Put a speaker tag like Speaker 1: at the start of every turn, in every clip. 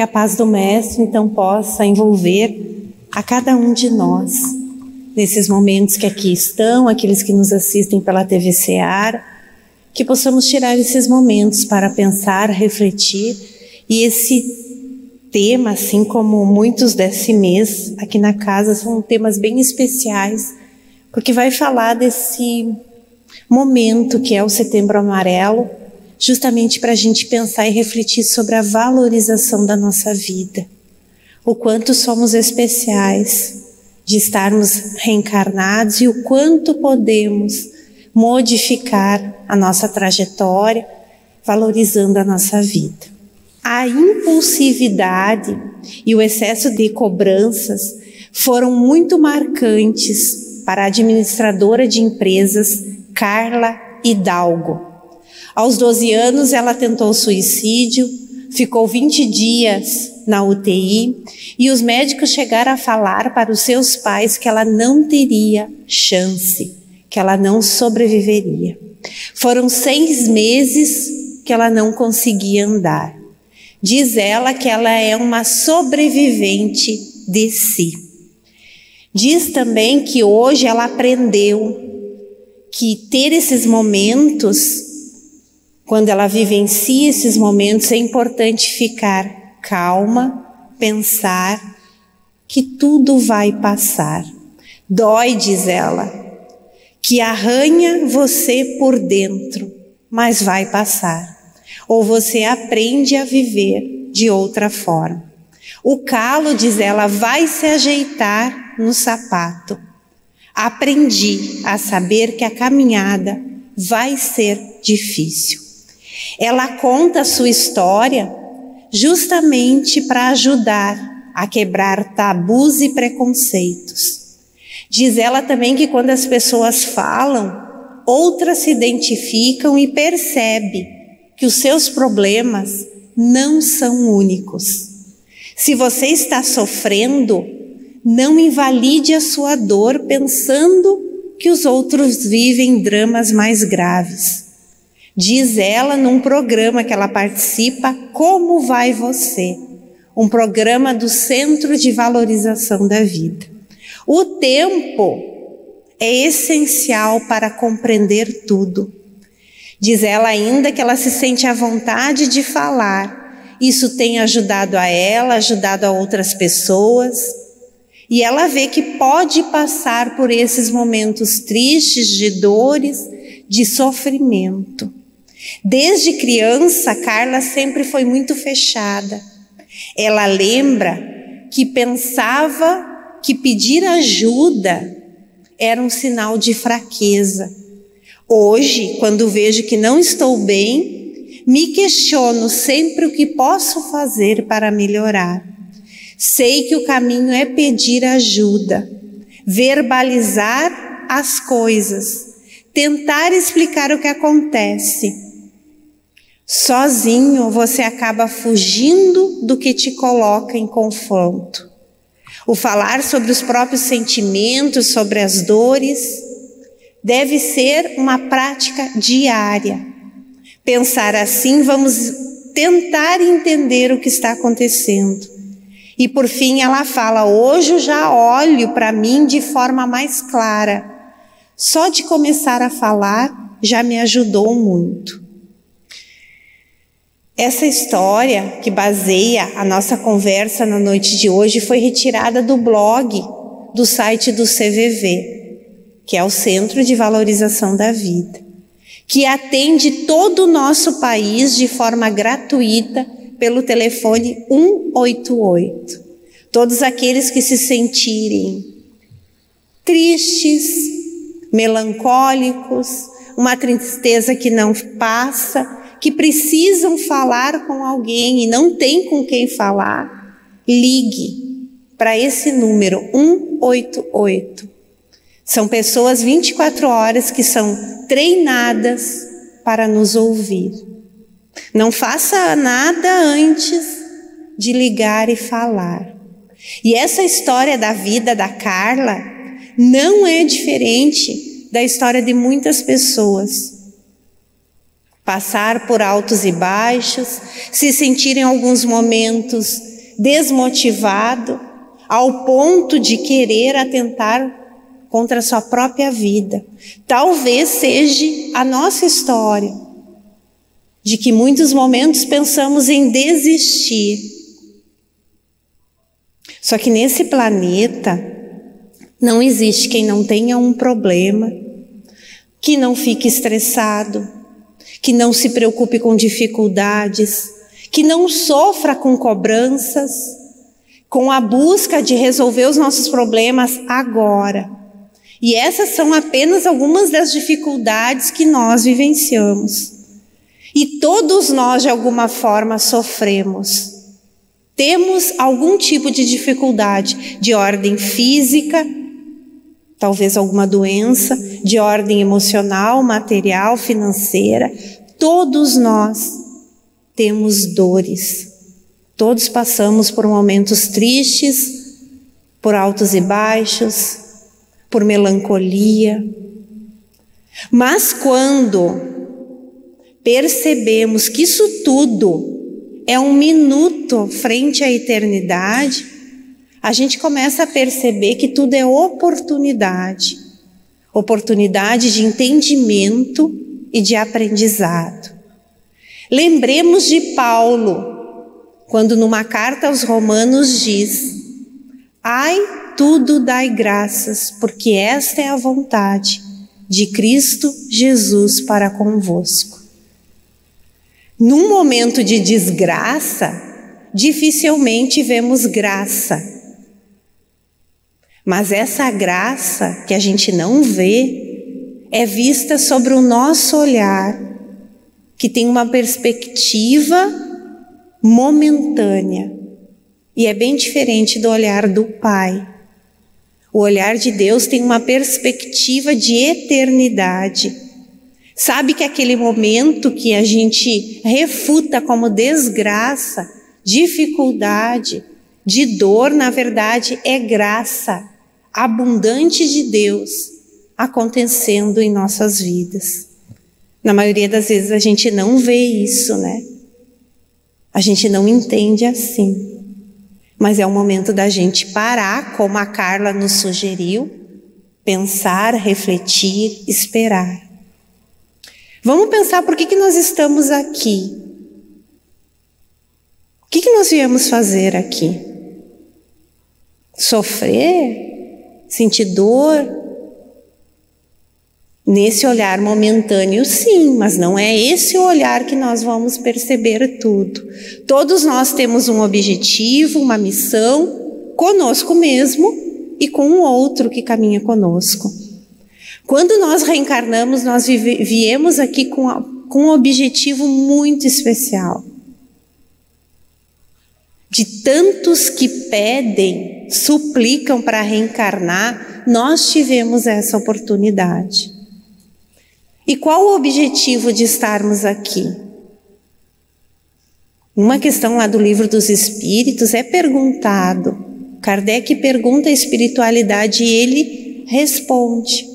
Speaker 1: Que a paz do Mestre então possa envolver a cada um de nós nesses momentos que aqui estão, aqueles que nos assistem pela TV Seara, que possamos tirar esses momentos para pensar, refletir e esse tema, assim como muitos desse mês aqui na casa, são temas bem especiais, porque vai falar desse momento que é o Setembro Amarelo, justamente para a gente pensar e refletir sobre a valorização da nossa vida, o quanto somos especiais de estarmos reencarnados e o quanto podemos modificar a nossa trajetória, valorizando a nossa vida. A impulsividade e o excesso de cobranças foram muito marcantes para a administradora de empresas Carla Hidalgo. Aos 12 anos, ela tentou suicídio, ficou 20 dias na UTI e os médicos chegaram a falar para os seus pais que ela não teria chance, que ela não sobreviveria. Foram seis meses que ela não conseguia andar. Diz ela que ela é uma sobrevivente de si. Diz também que hoje ela aprendeu que ter esses momentos, quando ela vivencia esses momentos, é importante ficar calma, pensar que tudo vai passar. Dói, diz ela, que arranha você por dentro, mas vai passar. Ou você aprende a viver de outra forma. O calo, diz ela, vai se ajeitar no sapato aprendi a saber que a caminhada vai ser difícil. Ela conta a sua história justamente para ajudar a quebrar tabus e preconceitos. Diz ela também que quando as pessoas falam, outras se identificam e percebe que os seus problemas não são únicos. Se você está sofrendo, não invalide a sua dor pensando que os outros vivem dramas mais graves. Diz ela num programa que ela participa, Como Vai Você? Um programa do Centro de Valorização da Vida. O tempo é essencial para compreender tudo. Diz ela ainda que ela se sente à vontade de falar. Isso tem ajudado a ela, ajudado a outras pessoas. E ela vê que pode passar por esses momentos tristes, de dores, de sofrimento. Desde criança, Carla sempre foi muito fechada. Ela lembra que pensava que pedir ajuda era um sinal de fraqueza. Hoje, quando vejo que não estou bem, me questiono sempre o que posso fazer para melhorar. Sei que o caminho é pedir ajuda, verbalizar as coisas, tentar explicar o que acontece. Sozinho você acaba fugindo do que te coloca em confronto. O falar sobre os próprios sentimentos, sobre as dores, deve ser uma prática diária. Pensar assim, vamos tentar entender o que está acontecendo e por fim ela fala: Hoje eu já olho para mim de forma mais clara. Só de começar a falar já me ajudou muito. Essa história que baseia a nossa conversa na noite de hoje foi retirada do blog do site do CVV, que é o Centro de Valorização da Vida, que atende todo o nosso país de forma gratuita pelo telefone 188. Todos aqueles que se sentirem tristes, melancólicos, uma tristeza que não passa, que precisam falar com alguém e não tem com quem falar, ligue para esse número 188. São pessoas 24 horas que são treinadas para nos ouvir. Não faça nada antes de ligar e falar. E essa história da vida da Carla não é diferente da história de muitas pessoas. Passar por altos e baixos, se sentir em alguns momentos desmotivado, ao ponto de querer atentar contra a sua própria vida. Talvez seja a nossa história, de que muitos momentos pensamos em desistir. Só que nesse planeta não existe quem não tenha um problema, que não fique estressado, que não se preocupe com dificuldades, que não sofra com cobranças, com a busca de resolver os nossos problemas agora. E essas são apenas algumas das dificuldades que nós vivenciamos. E todos nós, de alguma forma, sofremos. Temos algum tipo de dificuldade de ordem física, talvez alguma doença, de ordem emocional, material, financeira. Todos nós temos dores. Todos passamos por momentos tristes, por altos e baixos, por melancolia. Mas quando percebemos que isso tudo é um minuto frente à eternidade, a gente começa a perceber que tudo é oportunidade oportunidade de entendimento e de aprendizado. Lembremos de Paulo, quando numa carta aos Romanos diz: Ai, tudo dai graças, porque esta é a vontade de Cristo Jesus para convosco. Num momento de desgraça, dificilmente vemos graça. Mas essa graça que a gente não vê é vista sobre o nosso olhar que tem uma perspectiva momentânea. E é bem diferente do olhar do Pai. O olhar de Deus tem uma perspectiva de eternidade. Sabe que aquele momento que a gente refuta como desgraça, dificuldade, de dor, na verdade, é graça abundante de Deus acontecendo em nossas vidas. Na maioria das vezes a gente não vê isso, né? A gente não entende assim. Mas é o momento da gente parar, como a Carla nos sugeriu, pensar, refletir, esperar. Vamos pensar por que, que nós estamos aqui. O que, que nós viemos fazer aqui? Sofrer? Sentir dor? Nesse olhar momentâneo, sim, mas não é esse o olhar que nós vamos perceber tudo. Todos nós temos um objetivo, uma missão, conosco mesmo e com o outro que caminha conosco. Quando nós reencarnamos, nós viemos aqui com, a, com um objetivo muito especial. De tantos que pedem, suplicam para reencarnar, nós tivemos essa oportunidade. E qual o objetivo de estarmos aqui? Uma questão lá do livro dos Espíritos é perguntado. Kardec pergunta a espiritualidade e ele responde.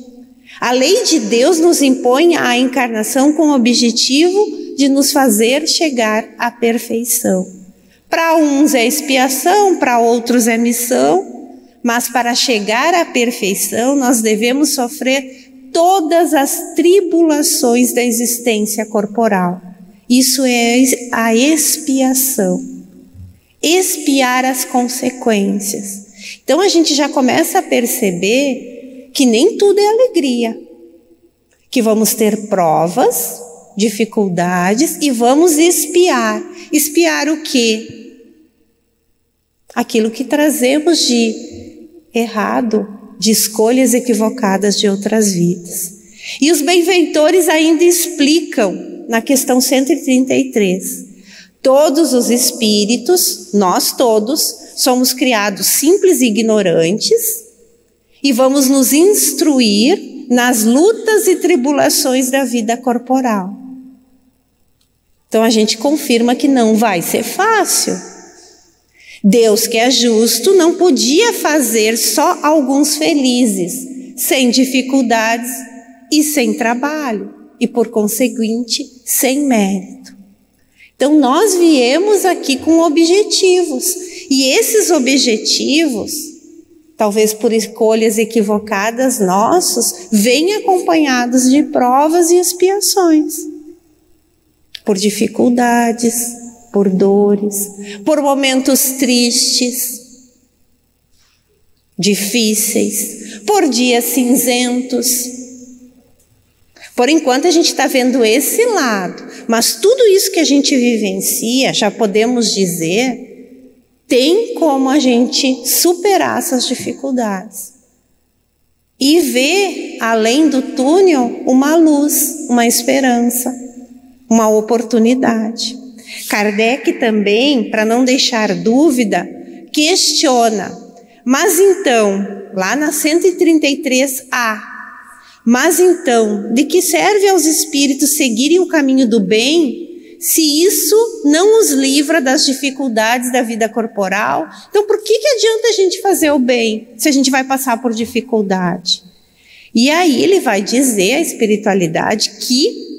Speaker 1: A lei de Deus nos impõe a encarnação com o objetivo de nos fazer chegar à perfeição. Para uns é expiação, para outros é missão, mas para chegar à perfeição nós devemos sofrer todas as tribulações da existência corporal. Isso é a expiação. Expiar as consequências. Então a gente já começa a perceber que nem tudo é alegria. Que vamos ter provas, dificuldades e vamos espiar. Espiar o quê? Aquilo que trazemos de errado, de escolhas equivocadas de outras vidas. E os benfeitores ainda explicam na questão 133. Todos os espíritos, nós todos, somos criados simples e ignorantes e vamos nos instruir nas lutas e tribulações da vida corporal. Então a gente confirma que não vai ser fácil. Deus, que é justo, não podia fazer só alguns felizes, sem dificuldades e sem trabalho, e por conseguinte, sem mérito. Então nós viemos aqui com objetivos, E esses objetivos, talvez por escolhas equivocadas nossos, vêm acompanhados de provas e expiações, por dificuldades, por dores, por momentos tristes, difíceis, por dias cinzentos. Por enquanto a gente está vendo esse lado, mas tudo isso que a gente vivencia, já podemos dizer, tem como a gente superar essas dificuldades e ver além do túnel uma luz, uma esperança, uma oportunidade. Kardec também, para não deixar dúvida, questiona mas então, lá na 133A, mas então, de que serve aos espíritos seguirem o caminho do bem, se isso não os livra das dificuldades da vida corporal? Então, por que, que adianta a gente fazer o bem se a gente vai passar por dificuldade? E aí ele vai dizer a espiritualidade que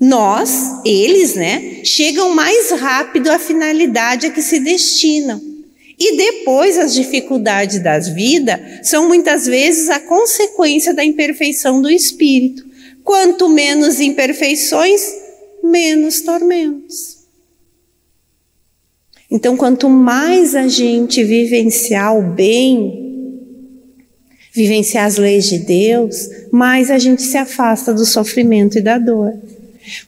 Speaker 1: nós, eles, né, chegam mais rápido à finalidade a que se destinam. E depois as dificuldades das vidas são muitas vezes a consequência da imperfeição do espírito. Quanto menos imperfeições, menos tormentos. Então, quanto mais a gente vivenciar o bem, vivenciar as leis de Deus, mais a gente se afasta do sofrimento e da dor.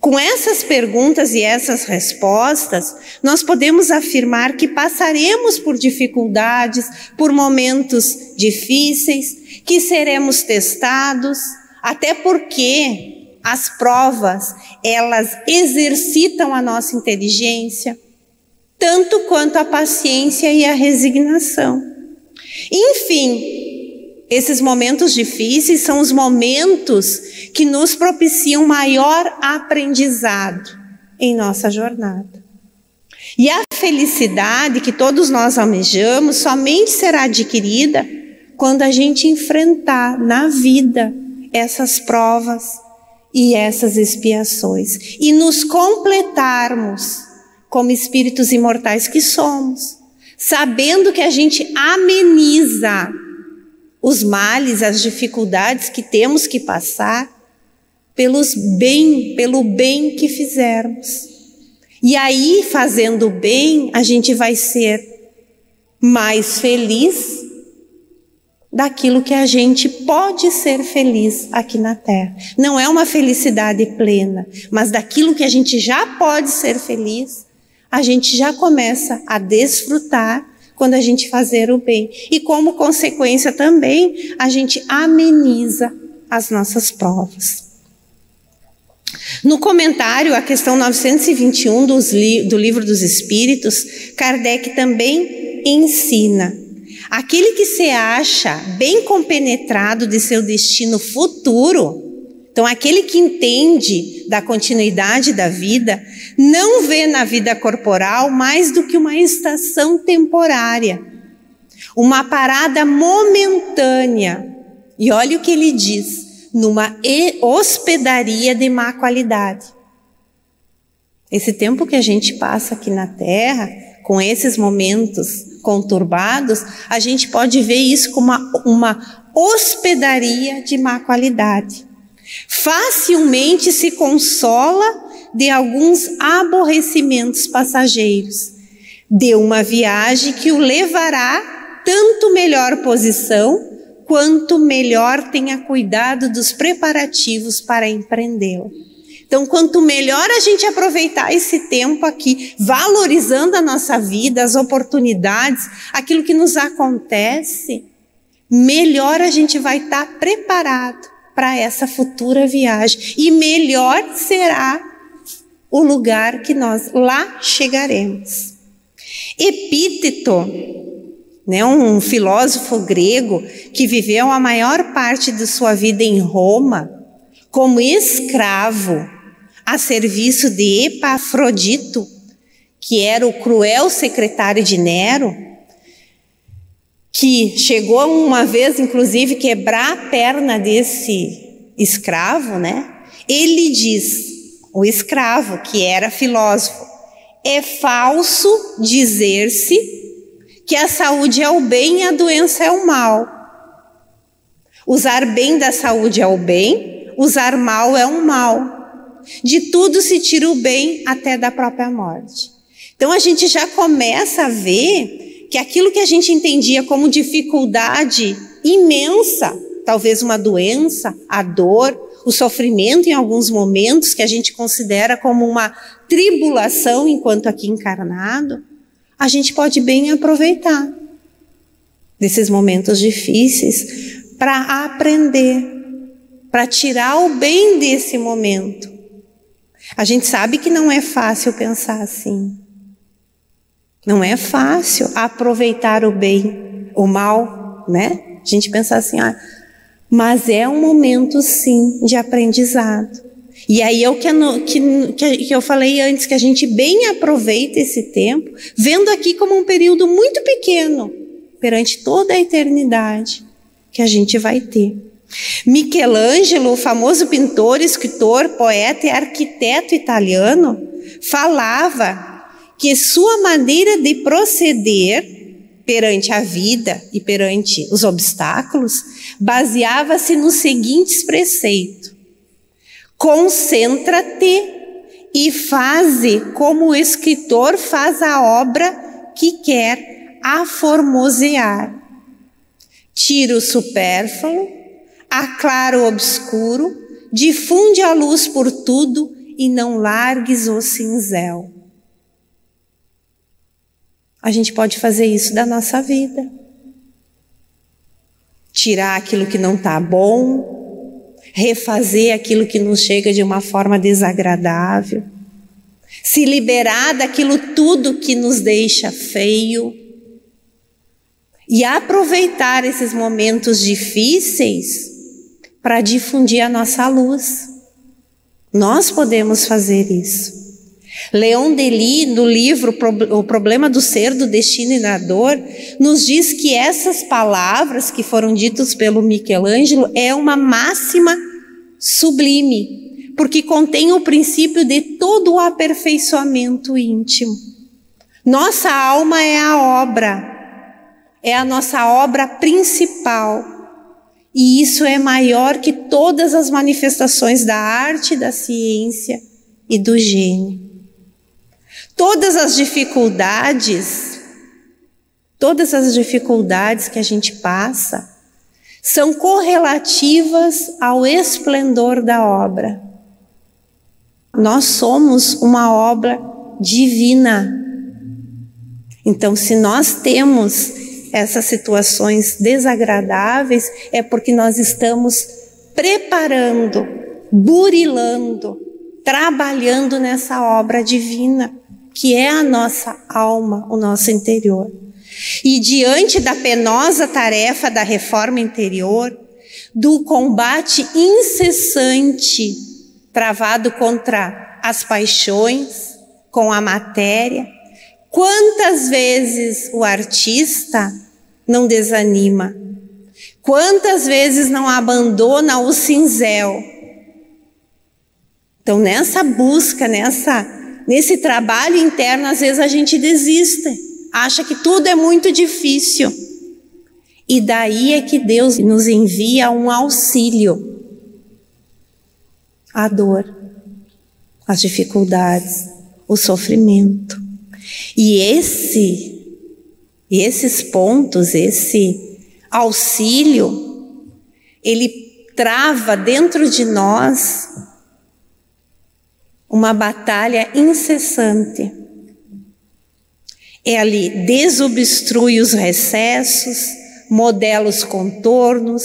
Speaker 1: Com essas perguntas e essas respostas, nós podemos afirmar que passaremos por dificuldades, por momentos difíceis, que seremos testados, até porque as provas, elas exercitam a nossa inteligência, tanto quanto a paciência e a resignação. Enfim, esses momentos difíceis são os momentos que nos propiciam maior aprendizado em nossa jornada. E a felicidade que todos nós almejamos somente será adquirida quando a gente enfrentar na vida essas provas e essas expiações e nos completarmos como espíritos imortais que somos, sabendo que a gente ameniza os males, as dificuldades que temos que passar pelos bem, pelo bem que fizermos. E aí, fazendo bem, a gente vai ser mais feliz daquilo que a gente pode ser feliz aqui na Terra. Não é uma felicidade plena, mas daquilo que a gente já pode ser feliz, a gente já começa a desfrutar quando a gente fazer o bem. E como consequência também, a gente ameniza as nossas provas. No comentário à questão 921 li do Livro dos Espíritos, Kardec também ensina: aquele que se acha bem compenetrado de seu destino futuro, então, aquele que entende da continuidade da vida, não vê na vida corporal mais do que uma estação temporária, uma parada momentânea. E olha o que ele diz: numa hospedaria de má qualidade. Esse tempo que a gente passa aqui na Terra, com esses momentos conturbados, a gente pode ver isso como uma, uma hospedaria de má qualidade. Facilmente se consola de alguns aborrecimentos passageiros, de uma viagem que o levará tanto melhor posição, quanto melhor tenha cuidado dos preparativos para empreendê-la. Então, quanto melhor a gente aproveitar esse tempo aqui, valorizando a nossa vida, as oportunidades, aquilo que nos acontece, melhor a gente vai estar preparado para essa futura viagem. E melhor será o lugar que nós lá chegaremos. Epíteto, né, um filósofo grego que viveu a maior parte de sua vida em Roma como escravo a serviço de Epafrodito, que era o cruel secretário de Nero, que chegou uma vez, inclusive, quebrar a perna desse escravo, né? Ele diz, o escravo, que era filósofo, é falso dizer-se que a saúde é o bem e a doença é o mal. Usar bem da saúde é o bem, usar mal é o mal. De tudo se tira o bem até da própria morte. Então a gente já começa a ver que aquilo que a gente entendia como dificuldade imensa, talvez uma doença, a dor, o sofrimento em alguns momentos que a gente considera como uma tribulação enquanto aqui encarnado, a gente pode bem aproveitar desses momentos difíceis para aprender, para tirar o bem desse momento. A gente sabe que não é fácil pensar assim. Não é fácil aproveitar o bem, o mal, né? A gente pensar assim, ah, mas é um momento sim de aprendizado. E aí é o que, que, que eu falei antes, que a gente bem aproveita esse tempo, vendo aqui como um período muito pequeno, perante toda a eternidade que a gente vai ter. Michelangelo, famoso pintor, escritor, poeta e arquiteto italiano, falava que sua maneira de proceder perante a vida e perante os obstáculos baseava-se nos seguintes preceitos: concentra-te e faze como o escritor faz a obra que quer aformosear. Tira o supérfluo, aclara o obscuro, difunde a luz por tudo e não largues o cinzel. A gente pode fazer isso da nossa vida. Tirar aquilo que não está bom, refazer aquilo que nos chega de uma forma desagradável, se liberar daquilo tudo que nos deixa feio e aproveitar esses momentos difíceis para difundir a nossa luz. Nós podemos fazer isso. Leon Delis, no livro O Problema do Ser, do Destino e da Dor, nos diz que essas palavras que foram ditas pelo Michelangelo é uma máxima sublime, porque contém o princípio de todo o aperfeiçoamento íntimo. Nossa alma é a obra, é a nossa obra principal. E isso é maior que todas as manifestações da arte, da ciência e do gênio. Todas as dificuldades, todas as dificuldades que a gente passa, são correlativas ao esplendor da obra. Nós somos uma obra divina. Então, se nós temos essas situações desagradáveis, é porque nós estamos preparando, burilando, trabalhando nessa obra divina que é a nossa alma, o nosso interior. E diante da penosa tarefa da reforma interior, do combate incessante travado contra as paixões, com a matéria, quantas vezes o artista não desanima? Quantas vezes não abandona o cinzel? Então, nessa busca, nessa nesse trabalho interno, às vezes a gente desiste, acha que tudo é muito difícil. E daí é que Deus nos envia um auxílio à dor, às dificuldades, o sofrimento. E esse esses pontos, esse auxílio, ele trava dentro de nós uma batalha incessante. É ali, desobstrui os recessos, modela os contornos,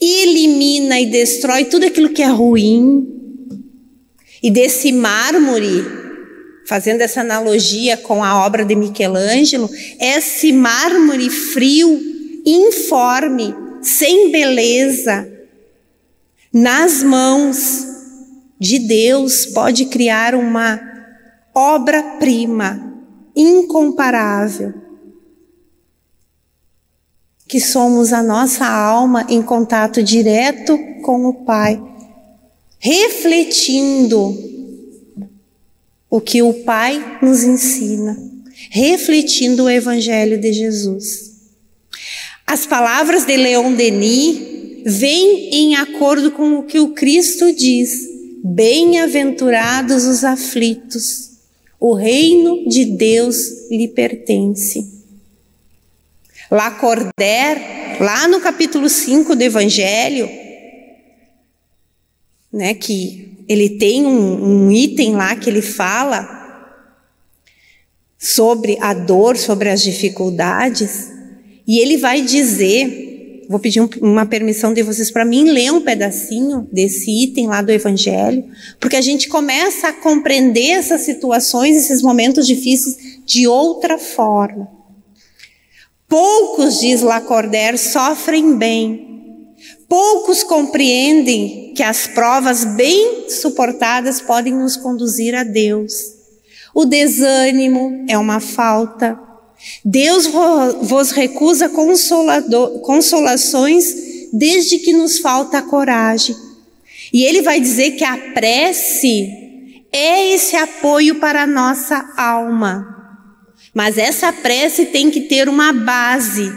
Speaker 1: elimina e destrói tudo aquilo que é ruim. E desse mármore, fazendo essa analogia com a obra de Michelangelo, esse mármore frio, informe, sem beleza, nas mãos de Deus pode criar uma obra-prima incomparável. Que somos a nossa alma em contato direto com o Pai, refletindo o que o Pai nos ensina, refletindo o Evangelho de Jesus. As palavras de Leon Denis vêm em acordo com o que o Cristo diz: Bem-aventurados os aflitos, o reino de Deus lhe pertence. Lacordaire, lá no capítulo 5 do Evangelho, né, que ele tem um, um item lá que ele fala sobre a dor, sobre as dificuldades, e ele vai dizer, vou pedir um, uma permissão de vocês para mim ler um pedacinho desse item lá do Evangelho, porque a gente começa a compreender essas situações, esses momentos difíceis de outra forma. Poucos, diz Lacordaire, sofrem bem, Poucos compreendem que as provas bem suportadas podem nos conduzir a Deus. O desânimo é uma falta. Deus vos recusa consolações desde que nos falta a coragem. E ele vai dizer que a prece é esse apoio para a nossa alma. Mas essa prece tem que ter uma base,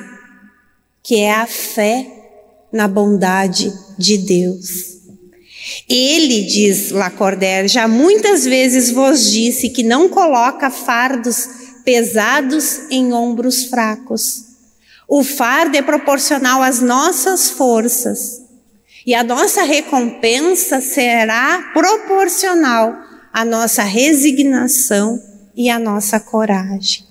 Speaker 1: que é a fé na bondade de Deus. Ele, diz Lacordaire, já muitas vezes vos disse que não coloca fardos pesados em ombros fracos. O fardo é proporcional às nossas forças e a nossa recompensa será proporcional à nossa resignação e à nossa coragem.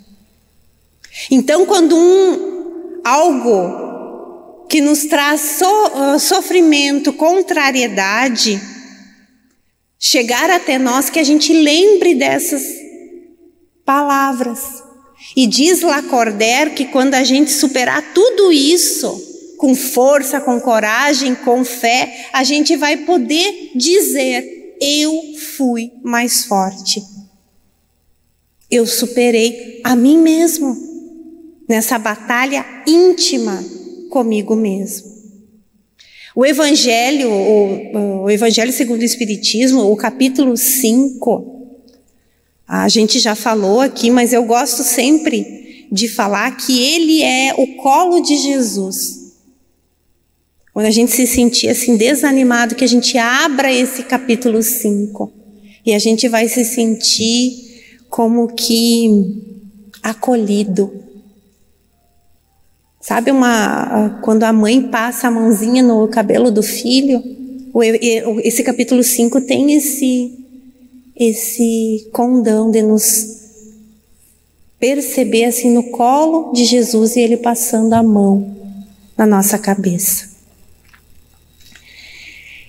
Speaker 1: Então, quando um algo que nos traz so, uh, sofrimento, contrariedade, chegar até nós que a gente lembre dessas palavras. E diz Lacordaire que quando a gente superar tudo isso, com força, com coragem, com fé, a gente vai poder dizer: Eu fui mais forte. Eu superei a mim mesmo nessa batalha íntima comigo mesmo. O Evangelho, o, o Evangelho segundo o Espiritismo, o capítulo 5, a gente já falou aqui, mas eu gosto sempre de falar que ele é o colo de Jesus. Quando a gente se sentir assim desanimado, que a gente abra esse capítulo 5 e a gente vai se sentir como que acolhido, Sabe uma quando a mãe passa a mãozinha no cabelo do filho? Esse capítulo 5 tem esse esse condão de nos perceber assim no colo de Jesus e ele passando a mão na nossa cabeça.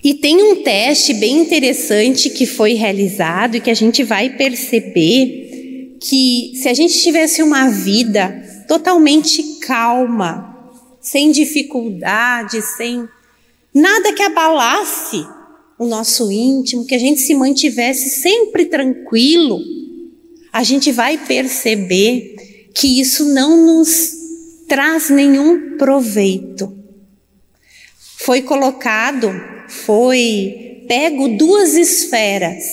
Speaker 1: E tem um teste bem interessante que foi realizado e que a gente vai perceber que se a gente tivesse uma vida totalmente calma, sem dificuldade, sem nada que abalasse o nosso íntimo, que a gente se mantivesse sempre tranquilo, a gente vai perceber que isso não nos traz nenhum proveito. Foi colocado, foi pego duas esferas.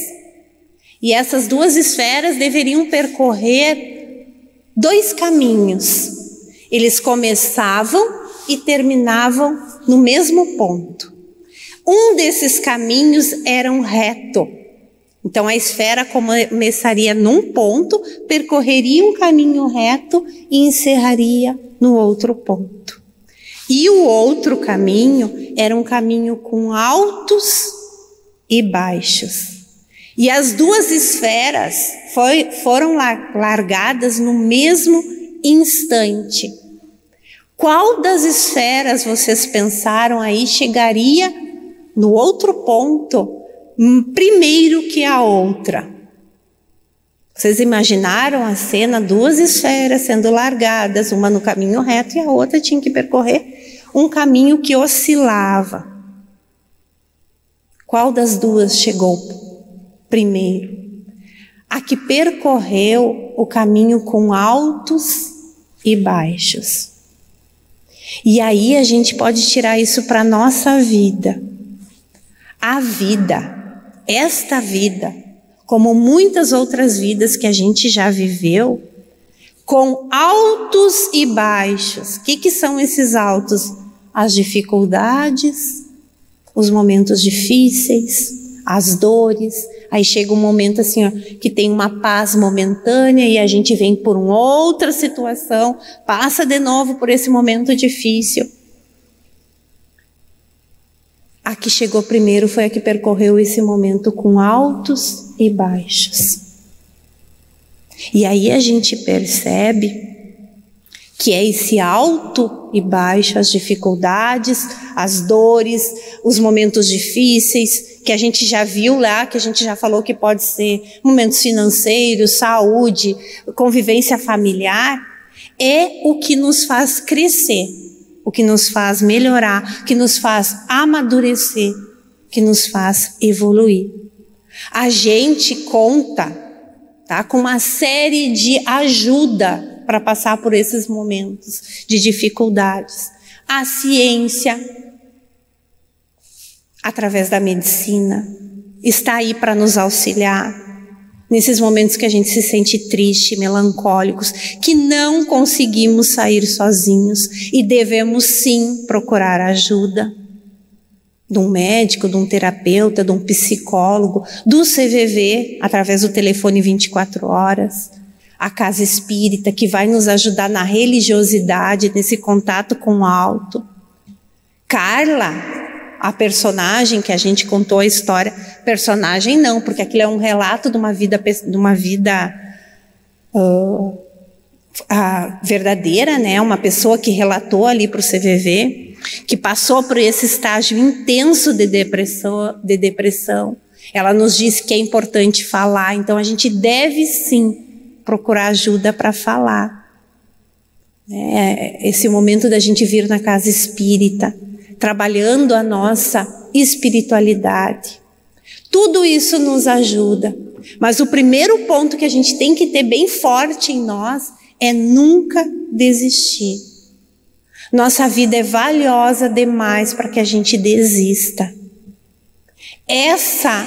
Speaker 1: E essas duas esferas deveriam percorrer dois caminhos. Eles começavam e terminavam no mesmo ponto. Um desses caminhos era um reto. Então a esfera começaria num ponto, percorreria um caminho reto e encerraria no outro ponto. E o outro caminho era um caminho com altos e baixos. E as duas esferas foi, foram largadas no mesmo instante. Qual das esferas vocês pensaram aí chegaria no outro ponto primeiro que a outra? Vocês imaginaram a cena, duas esferas sendo largadas, uma no caminho reto e a outra tinha que percorrer um caminho que oscilava. Qual das duas chegou primeiro, a que percorreu o caminho com altos e baixos. E aí a gente pode tirar isso para nossa vida. A vida, esta vida, como muitas outras vidas que a gente já viveu, com altos e baixos. O que, que são esses altos? As dificuldades, os momentos difíceis, as dores. Aí chega um momento assim, ó, que tem uma paz momentânea e a gente vem por uma outra situação, passa de novo por esse momento difícil. A que chegou primeiro foi a que percorreu esse momento com altos e baixos. E aí a gente percebe que é esse alto e baixo, as dificuldades, as dores, os momentos difíceis, que a gente já viu lá, que a gente já falou que pode ser momentos financeiros, saúde, convivência familiar, é o que nos faz crescer, o que nos faz melhorar, que nos faz amadurecer, que nos faz evoluir. A gente conta tá, com uma série de ajuda para passar por esses momentos de dificuldades. A ciência, através da medicina, está aí para nos auxiliar nesses momentos que a gente se sente triste, melancólicos, que não conseguimos sair sozinhos e devemos sim procurar ajuda de um médico, de um terapeuta, de um psicólogo, do CVV, através do telefone 24 horas a casa espírita que vai nos ajudar na religiosidade, nesse contato com o alto. Carla, a personagem que a gente contou a história, personagem não, porque aquilo é um relato de uma vida, de uma vida uh, verdadeira, né? Uma pessoa que relatou ali para o CVV, que passou por esse estágio intenso de depressão, de depressão. Ela nos disse que é importante falar, então a gente deve sim procurar ajuda para falar. É, esse momento da gente vir na casa espírita, trabalhando a nossa espiritualidade. Tudo isso nos ajuda. Mas o primeiro ponto que a gente tem que ter bem forte em nós é nunca desistir. Nossa vida é valiosa demais para que a gente desista. Essa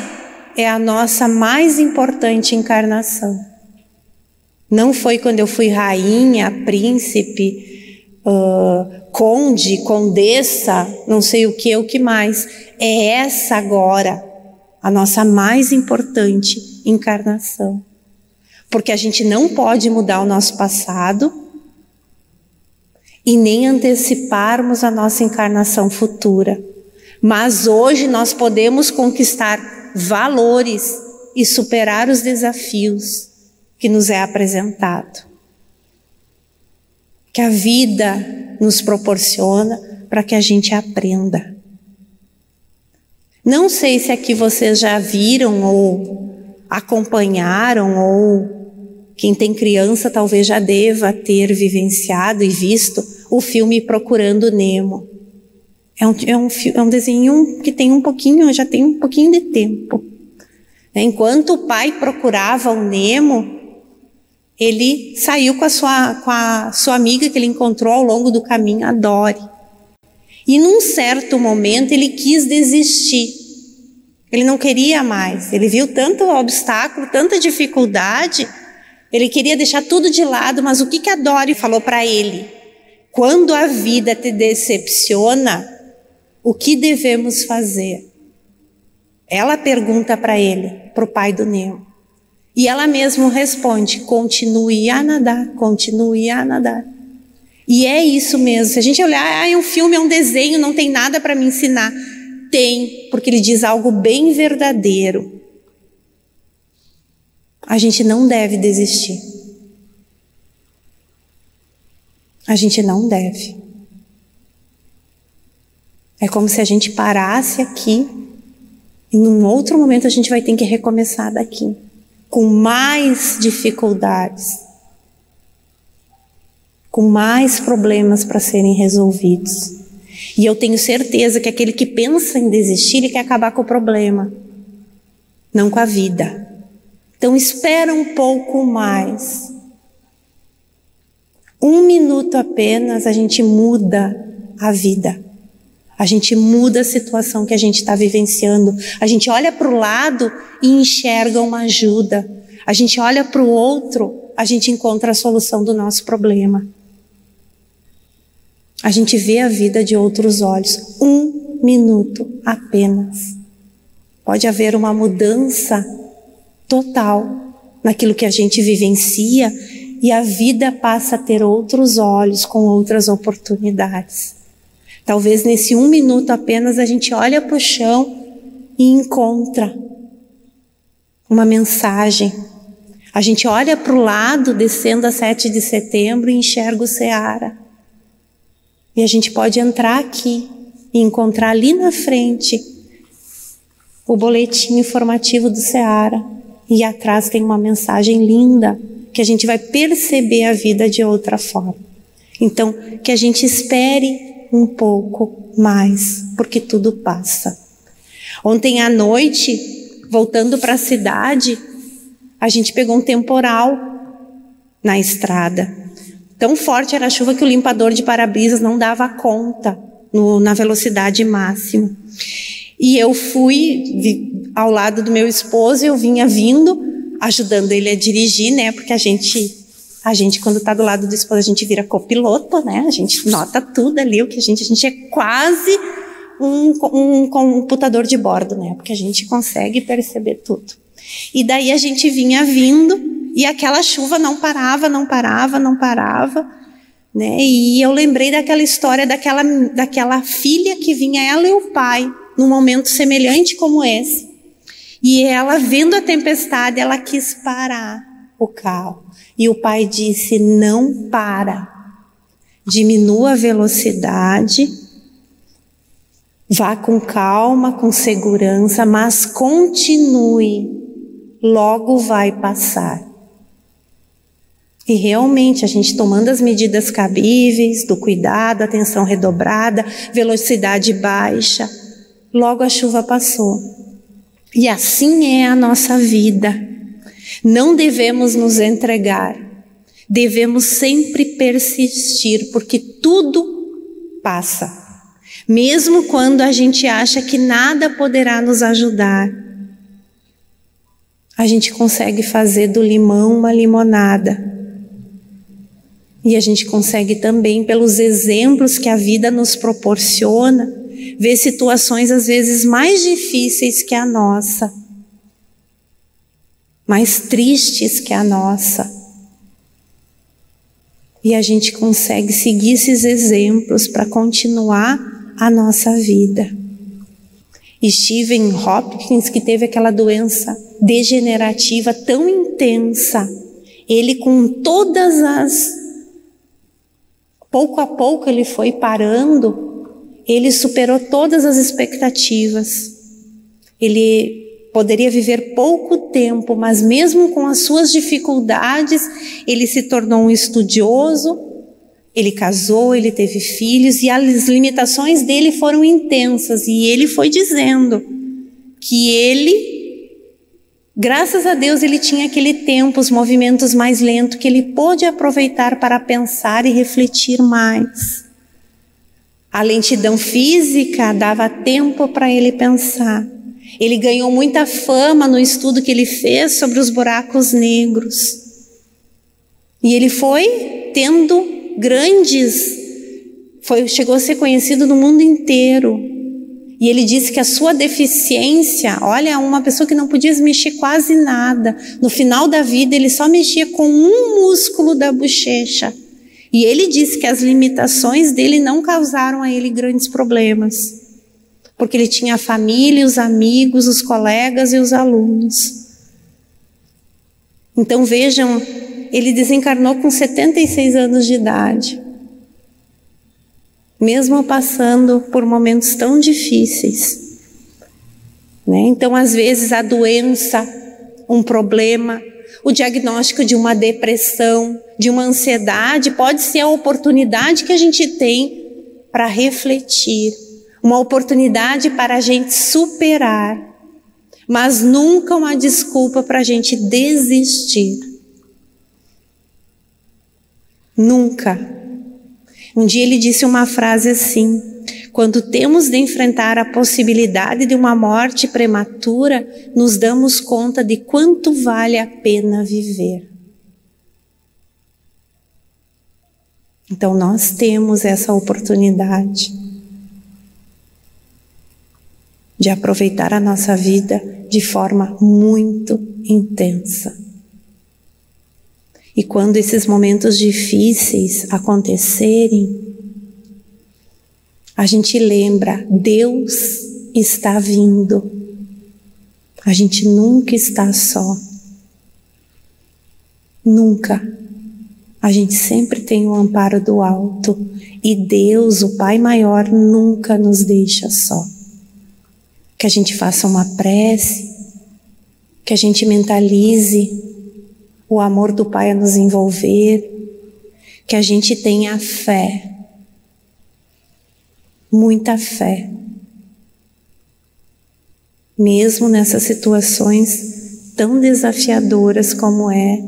Speaker 1: é a nossa mais importante encarnação. Não foi quando eu fui rainha, príncipe, uh, conde, condessa, não sei o que, o que mais. É essa agora a nossa mais importante encarnação. Porque a gente não pode mudar o nosso passado e nem anteciparmos a nossa encarnação futura. Mas hoje nós podemos conquistar valores e superar os desafios que nos é apresentado. Que a vida nos proporciona para que a gente aprenda. Não sei se aqui vocês já viram ou acompanharam ou quem tem criança talvez já deva ter vivenciado e visto o filme Procurando Nemo. É um, é um, é um desenho que tem um pouquinho, já tem um pouquinho de tempo. Enquanto o pai procurava o Nemo, ele saiu com a sua, com a sua amiga que ele encontrou ao longo do caminho, a Dori. E num certo momento ele quis desistir. Ele não queria mais. Ele viu tanto obstáculo, tanta dificuldade. Ele queria deixar tudo de lado, mas o que, que a Dori falou para ele? Quando a vida te decepciona, o que devemos fazer? Ela pergunta para ele, para o pai do Nemo. E ela mesma responde: continue a nadar, continue a nadar. E é isso mesmo. Se a gente olhar, ah, é um filme, é um desenho, não tem nada para me ensinar. Tem, porque ele diz algo bem verdadeiro. A gente não deve desistir. A gente não deve. É como se a gente parasse aqui e num outro momento a gente vai ter que recomeçar daqui com mais dificuldades, com mais problemas para serem resolvidos. E eu tenho certeza que aquele que pensa em desistir, ele quer acabar com o problema, não com a vida. Então espera um pouco mais. Um minuto apenas a gente muda a vida. A gente muda a situação que a gente está vivenciando. A gente olha para o lado e enxerga uma ajuda. A gente olha para o outro a gente encontra a solução do nosso problema. A gente vê a vida de outros olhos. Um minuto apenas. Pode haver uma mudança total naquilo que a gente vivencia e a vida passa a ter outros olhos com outras oportunidades. Talvez nesse um minuto apenas a gente olha para o chão e encontra uma mensagem. A gente olha para o lado, descendo a 7 de setembro, e enxerga o Ceará. E a gente pode entrar aqui e encontrar ali na frente o boletim informativo do Ceará. E atrás tem uma mensagem linda que a gente vai perceber a vida de outra forma. Então, que a gente espere um pouco mais, porque tudo passa. Ontem à noite, voltando para a cidade, a gente pegou um temporal na estrada. Tão forte era a chuva que o limpador de para-brisas não dava conta no, na velocidade máxima. E eu fui vi, ao lado do meu esposo, eu vinha vindo, ajudando ele a dirigir, né? Porque a gente, a gente quando está do lado do esposo, a gente vira copiloto, né? A gente nota tudo ali, o que a gente, a gente é quase um, um computador de bordo, né? Porque a gente consegue perceber tudo. E daí a gente vinha vindo e aquela chuva não parava, não parava, não parava. Né? E eu lembrei daquela história daquela, daquela filha que vinha, ela e o pai, num momento semelhante como esse. E ela, vendo a tempestade, ela quis parar o carro. E o pai disse: Não para. Diminua a velocidade, vá com calma, com segurança, mas continue. Logo vai passar. E realmente a gente tomando as medidas cabíveis, do cuidado, atenção redobrada, velocidade baixa, logo a chuva passou. E assim é a nossa vida. Não devemos nos entregar, devemos sempre persistir, porque tudo passa. Mesmo quando a gente acha que nada poderá nos ajudar, a gente consegue fazer do limão uma limonada. E a gente consegue também, pelos exemplos que a vida nos proporciona, ver situações às vezes mais difíceis que a nossa, mais tristes que a nossa. E a gente consegue seguir esses exemplos para continuar a nossa vida. Steven Hopkins, que teve aquela doença degenerativa tão intensa, ele com todas as pouco a pouco ele foi parando, ele superou todas as expectativas. Ele poderia viver pouco tempo, mas mesmo com as suas dificuldades, ele se tornou um estudioso, ele casou, ele teve filhos e as limitações dele foram intensas e ele foi dizendo que ele Graças a Deus ele tinha aquele tempo, os movimentos mais lentos que ele pôde aproveitar para pensar e refletir mais. A lentidão física dava tempo para ele pensar. Ele ganhou muita fama no estudo que ele fez sobre os buracos negros. E ele foi tendo grandes, foi, chegou a ser conhecido no mundo inteiro. E ele disse que a sua deficiência, olha, uma pessoa que não podia mexer quase nada. No final da vida, ele só mexia com um músculo da bochecha. E ele disse que as limitações dele não causaram a ele grandes problemas. Porque ele tinha a família, os amigos, os colegas e os alunos. Então vejam, ele desencarnou com 76 anos de idade mesmo passando por momentos tão difíceis. Né? Então, às vezes, a doença, um problema, o diagnóstico de uma depressão, de uma ansiedade, pode ser a oportunidade que a gente tem para refletir, uma oportunidade para a gente superar, mas nunca uma desculpa para a gente desistir. Nunca. Um dia ele disse uma frase assim: quando temos de enfrentar a possibilidade de uma morte prematura, nos damos conta de quanto vale a pena viver. Então nós temos essa oportunidade de aproveitar a nossa vida de forma muito intensa. E quando esses momentos difíceis acontecerem, a gente lembra, Deus está vindo. A gente nunca está só. Nunca. A gente sempre tem o amparo do alto. E Deus, o Pai maior, nunca nos deixa só. Que a gente faça uma prece, que a gente mentalize o amor do Pai a nos envolver, que a gente tenha fé muita fé. Mesmo nessas situações tão desafiadoras como é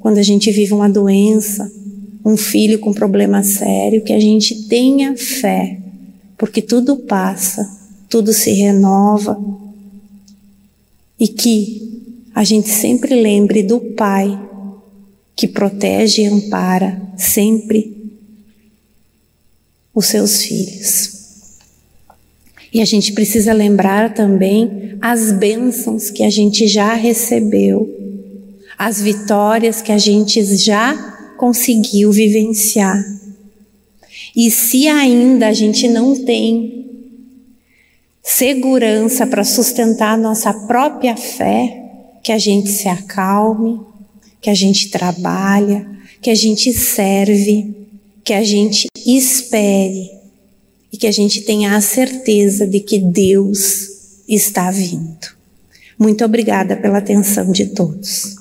Speaker 1: quando a gente vive uma doença, um filho com problema sério, que a gente tenha fé, porque tudo passa, tudo se renova e que a gente sempre lembre do Pai que protege e ampara sempre os seus filhos. E a gente precisa lembrar também as bênçãos que a gente já recebeu, as vitórias que a gente já conseguiu vivenciar. E se ainda a gente não tem segurança para sustentar a nossa própria fé, que a gente se acalme, que a gente trabalha, que a gente serve, que a gente espere e que a gente tenha a certeza de que Deus está vindo. Muito obrigada pela atenção de todos.